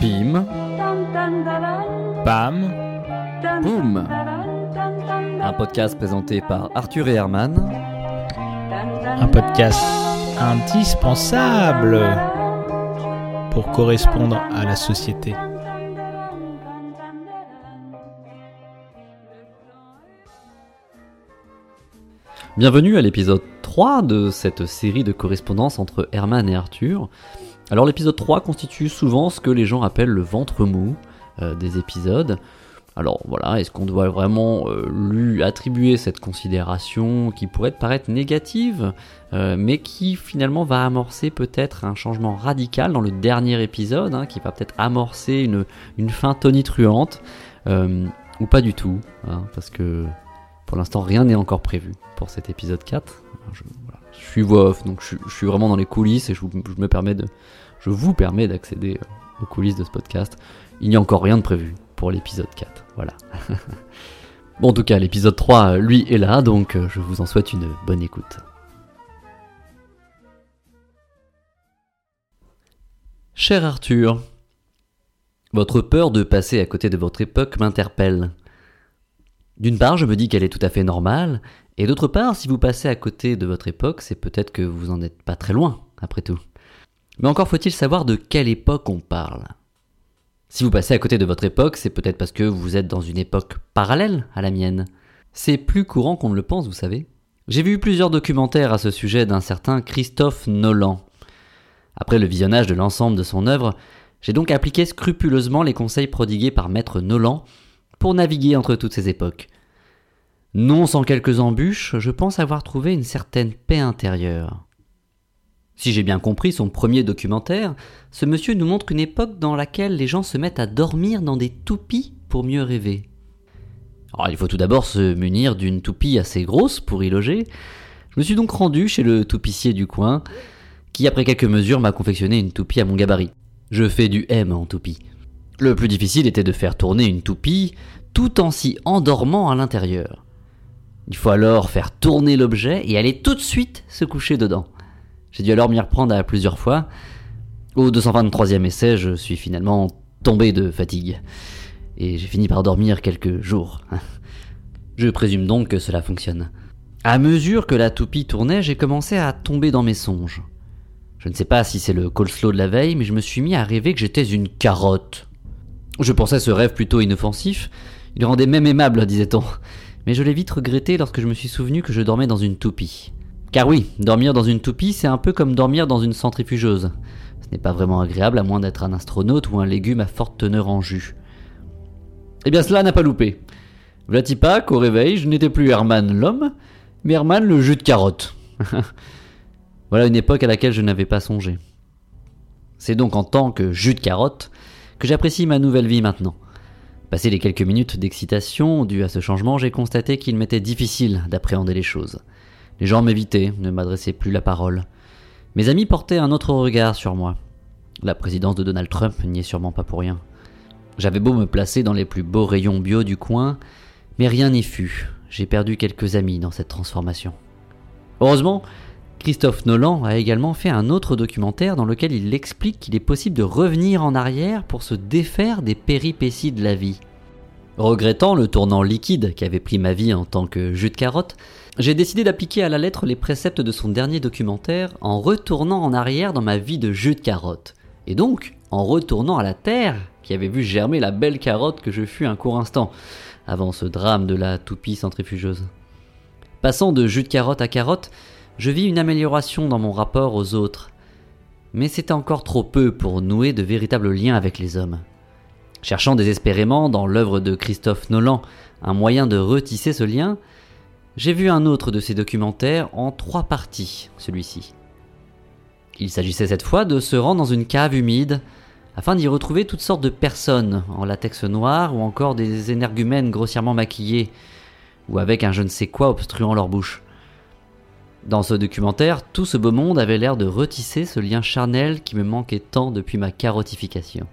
Pim, Pam, boum Un podcast présenté par Arthur et Herman. un podcast indispensable pour correspondre à la société. Bienvenue à l'épisode 3 de cette série de correspondances entre Herman et Arthur. Alors l'épisode 3 constitue souvent ce que les gens appellent le ventre mou euh, des épisodes. Alors voilà, est-ce qu'on doit vraiment euh, lui attribuer cette considération qui pourrait paraître négative, euh, mais qui finalement va amorcer peut-être un changement radical dans le dernier épisode, hein, qui va peut-être amorcer une, fin tonitruante, ou pas du tout, hein, parce que pour l'instant rien n'est encore prévu pour cet épisode 4. Alors, Je, voilà, je suis voix off, donc je, suis vraiment dans les coulisses et je, permets je vous permets d'accéder euh, aux coulisses de ce podcast. Il n'y a encore rien de prévu pour l'épisode 4. Voilà. bon, en tout cas, l'épisode 3, euh, lui, est là, donc euh, je vous en souhaite une bonne écoute. Cher Arthur, votre peur de passer à côté de votre époque m'interpelle. D'une part, je me dis qu'elle est tout à fait normale, et d'autre part, si vous passez à côté de votre époque, c'est peut-être que vous en êtes pas très loin, après tout. Mais encore faut-il savoir de quelle époque on parle. Si vous passez à côté de votre époque, c'est peut-être parce que vous êtes dans une époque parallèle à la mienne. C'est plus courant qu'on ne le pense, vous savez. J'ai vu plusieurs documentaires à ce sujet d'un certain Christophe Nolan. Après le visionnage de l'ensemble de son œuvre, j'ai donc appliqué scrupuleusement les conseils prodigués par Maître Nolan pour naviguer entre toutes ces époques. Non sans quelques embûches, je pense avoir trouvé une certaine paix intérieure. Si j'ai bien compris son premier documentaire, ce monsieur nous montre une époque dans laquelle les gens se mettent à dormir dans des toupies pour mieux rêver. Alors, il faut tout d'abord se munir d'une toupie assez grosse pour y loger. Je me suis donc rendu chez le toupissier du coin, qui après quelques mesures m'a confectionné une toupie à mon gabarit. Je fais du M en toupie. Le plus difficile était de faire tourner une toupie tout en s'y endormant à l'intérieur. Il faut alors faire tourner l'objet et aller tout de suite se coucher dedans. J'ai dû alors m'y reprendre à plusieurs fois. Au 223e essai, je suis finalement tombé de fatigue. Et j'ai fini par dormir quelques jours. Je présume donc que cela fonctionne. À mesure que la toupie tournait, j'ai commencé à tomber dans mes songes. Je ne sais pas si c'est le coleslaw de la veille, mais je me suis mis à rêver que j'étais une carotte. Je pensais ce rêve plutôt inoffensif. Il rendait même aimable, disait-on. Mais je l'ai vite regretté lorsque je me suis souvenu que je dormais dans une toupie. Car oui, dormir dans une toupie, c'est un peu comme dormir dans une centrifugeuse. Ce n'est pas vraiment agréable à moins d'être un astronaute ou un légume à forte teneur en jus. Eh bien cela n'a pas loupé. Pas qu'au réveil, je n'étais plus Herman l'homme, mais Herman le jus de carotte. voilà une époque à laquelle je n'avais pas songé. C'est donc en tant que jus de carotte que j'apprécie ma nouvelle vie maintenant. Passé les quelques minutes d'excitation dues à ce changement, j'ai constaté qu'il m'était difficile d'appréhender les choses. Les gens m'évitaient, ne m'adressaient plus la parole. Mes amis portaient un autre regard sur moi. La présidence de Donald Trump n'y est sûrement pas pour rien. J'avais beau me placer dans les plus beaux rayons bio du coin, mais rien n'y fut. J'ai perdu quelques amis dans cette transformation. Heureusement, Christophe Nolan a également fait un autre documentaire dans lequel il explique qu'il est possible de revenir en arrière pour se défaire des péripéties de la vie. Regrettant le tournant liquide qu'avait pris ma vie en tant que jus de carotte, j'ai décidé d'appliquer à la lettre les préceptes de son dernier documentaire en retournant en arrière dans ma vie de jus de carotte. Et donc, en retournant à la terre qui avait vu germer la belle carotte que je fus un court instant, avant ce drame de la toupie centrifugeuse. Passant de jus de carotte à carotte, je vis une amélioration dans mon rapport aux autres. Mais c'était encore trop peu pour nouer de véritables liens avec les hommes. Cherchant désespérément dans l'œuvre de Christophe Nolan un moyen de retisser ce lien, j'ai vu un autre de ses documentaires en trois parties, celui-ci. Il s'agissait cette fois de se rendre dans une cave humide afin d'y retrouver toutes sortes de personnes en latex noir ou encore des énergumènes grossièrement maquillés ou avec un je ne sais quoi obstruant leur bouche. Dans ce documentaire, tout ce beau monde avait l'air de retisser ce lien charnel qui me manquait tant depuis ma carotification.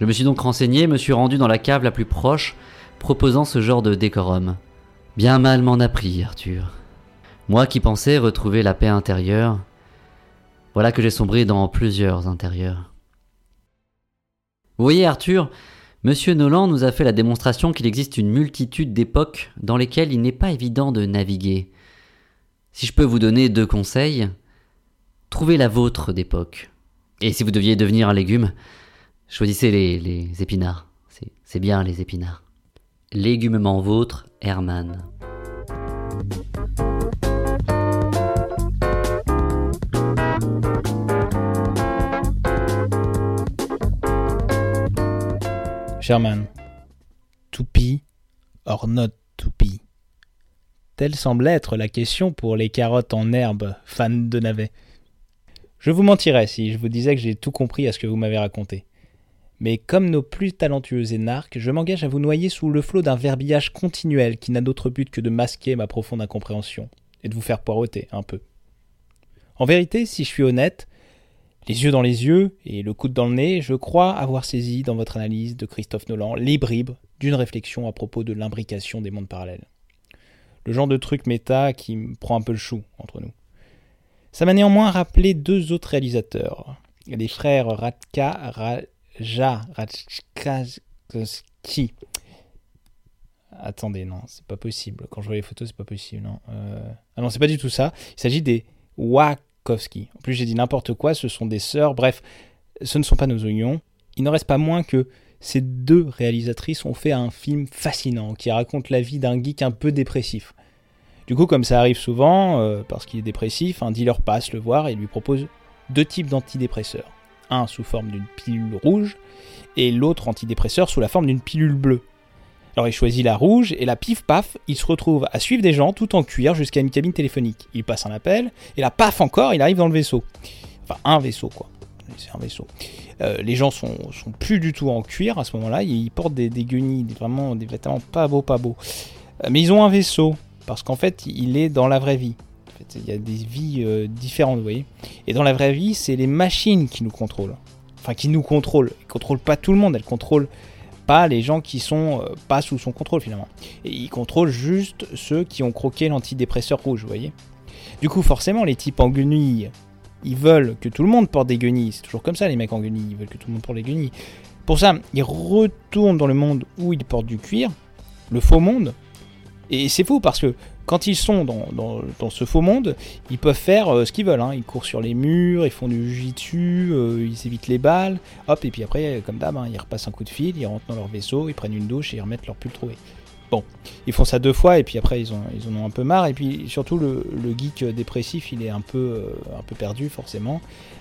Je me suis donc renseigné, me suis rendu dans la cave la plus proche, proposant ce genre de décorum. Bien mal m'en a pris, Arthur. Moi qui pensais retrouver la paix intérieure, voilà que j'ai sombré dans plusieurs intérieurs. Vous voyez Arthur, Monsieur Nolan nous a fait la démonstration qu'il existe une multitude d'époques dans lesquelles il n'est pas évident de naviguer. Si je peux vous donner deux conseils, trouvez la vôtre d'époque. Et si vous deviez devenir un légume, choisissez les, épinards. C'est- bien les épinards. Légumement vôtre, Herman. Sherman. Toupie or not toupie? Telle semble être la question pour les carottes en herbe, fans de navets. Je vous mentirais si je vous disais que j'ai tout compris à ce que vous m'avez raconté. Mais comme nos plus talentueux énarques, je m'engage à vous noyer sous le flot d'un verbillage continuel qui n'a d'autre but que de masquer ma profonde incompréhension et de vous faire poireauter un peu. En vérité, si je suis honnête, les yeux dans les yeux et le coude dans le nez, je crois avoir saisi dans votre analyse de Christophe Nolan les bribes d'une réflexion à propos de l'imbrication des mondes parallèles. Le genre de truc méta qui me prend un peu le chou entre nous. Ça m'a néanmoins rappelé deux autres réalisateurs, les frères Radka Raja Radkowski. Attendez, non, c'est pas possible. Quand je vois les photos, c'est pas possible. Non. Euh, Ah non, c'est pas du tout ça. Il s'agit des Wachowski. En plus, j'ai dit n'importe quoi. Ce sont des sœurs. Bref, ce ne sont pas nos oignons. Il n'en reste pas moins que ces deux réalisatrices ont fait un film fascinant qui raconte la vie d'un geek un peu dépressif. Du coup, comme ça arrive souvent, euh, parce qu'il est dépressif, un dealer passe le voir et lui propose deux types d'antidépresseurs. Un sous forme d'une pilule rouge et l'autre antidépresseur sous la forme d'une pilule bleue. Alors il choisit la rouge et la pif paf, il se retrouve à suivre des gens tout en cuir jusqu'à une cabine téléphonique. Il passe un appel et là paf encore, il arrive dans le vaisseau. Enfin un vaisseau quoi. C'est un vaisseau. Euh, les gens sont, sont plus du tout en cuir à ce moment-là. Ils portent des, guenilles, des- vraiment des vêtements pas beaux, pas beaux. Euh, mais ils ont un vaisseau parce qu'en fait, il est dans la vraie vie. Il y a des vies euh, différentes, vous voyez. Et dans la vraie vie, c'est les machines qui nous contrôlent. Enfin, qui nous contrôlent. Elles contrôlent pas tout le monde. Elles contrôlent pas les gens qui sont pas sous son contrôle finalement. Et ils contrôlent juste ceux qui ont croqué l'antidépresseur rouge, vous voyez. Du coup, forcément, les types en guenilles, ils veulent que tout le monde porte des guenilles. C'est toujours comme ça, les mecs en guenilles. Ils veulent que tout le monde porte des guenilles. Pour ça, ils retournent dans le monde où ils portent du cuir, le faux monde. Et c'est fou parce que quand ils sont dans, ce faux monde, ils peuvent faire euh, ce qu'ils veulent. hein. Ils courent sur les murs, ils font du jitsu, euh, ils évitent les balles. Hop, et puis après, comme d'hab, hein, ils repassent un coup de fil, ils rentrent dans leur vaisseau, ils prennent une douche et ils remettent leur pull troué. Bon, ils font ça deux fois et puis après ils, ont, en ont un peu marre. Et puis surtout, le, geek dépressif, il est un peu, euh, un peu perdu forcément.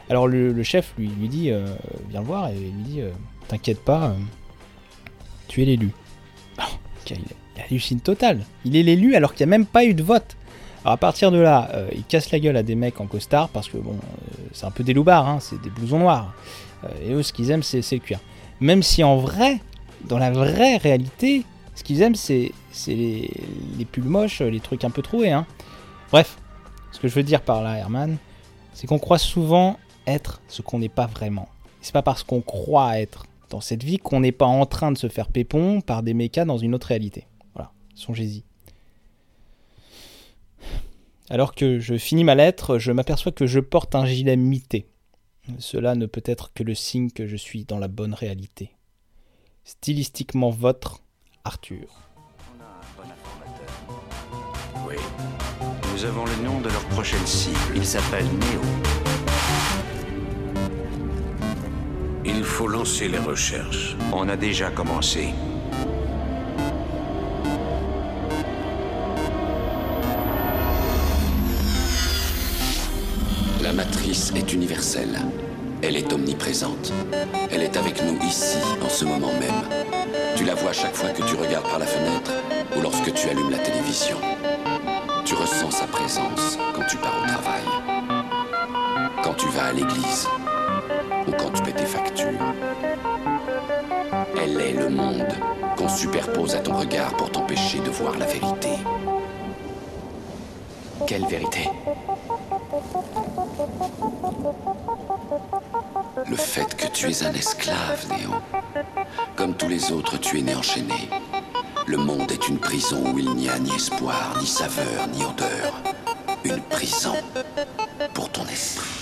Alors le, chef lui, dit euh, Viens le voir et lui dit euh, T'inquiète pas, tu es l'élu. Oh, il, hallucine total. Il est l'élu alors qu'il n'y a même pas eu de vote. Alors à partir de là, il casse la gueule à des mecs en costard parce que bon, c'est un peu des loupards, hein, c'est des blousons noirs. Et eux, ce qu'ils aiment, c'est le cuir. Même si en vrai, dans la vraie réalité, ce qu'ils aiment, c'est les pulls moches, les trucs un peu troués. Hein. Bref, ce que je veux dire par là, Herman, c'est qu'on croit souvent être ce qu'on n'est pas vraiment. C'est pas parce qu'on croit être dans cette vie qu'on n'est pas en train de se faire pépon par des mécas dans une autre réalité. Voilà, songez-y. Alors que je finis ma lettre, je m'aperçois que je porte un gilet mité. Cela ne peut être que le signe que je suis dans la bonne réalité. Stylistiquement votre, Arthur. Oui. Nous avons le nom de leur prochaine cible. Il s'appelle Néo. Il faut lancer les recherches. On a déjà commencé. La matrice est universelle. Elle est omniprésente. Elle est avec nous ici, en ce moment même. Tu la vois chaque fois que tu regardes par la fenêtre ou lorsque tu allumes la télévision. Tu ressens sa présence quand tu pars au travail, quand tu vas à l'église ou quand tu paies tes factures. Elle est le monde qu'on superpose à ton regard pour t'empêcher de voir la vérité. Quelle vérité? Le fait que tu es un esclave, Néo. Comme tous les autres, tu es né enchaîné. Le monde est une prison où il n'y a ni espoir, ni saveur, ni odeur. Une prison pour ton esprit.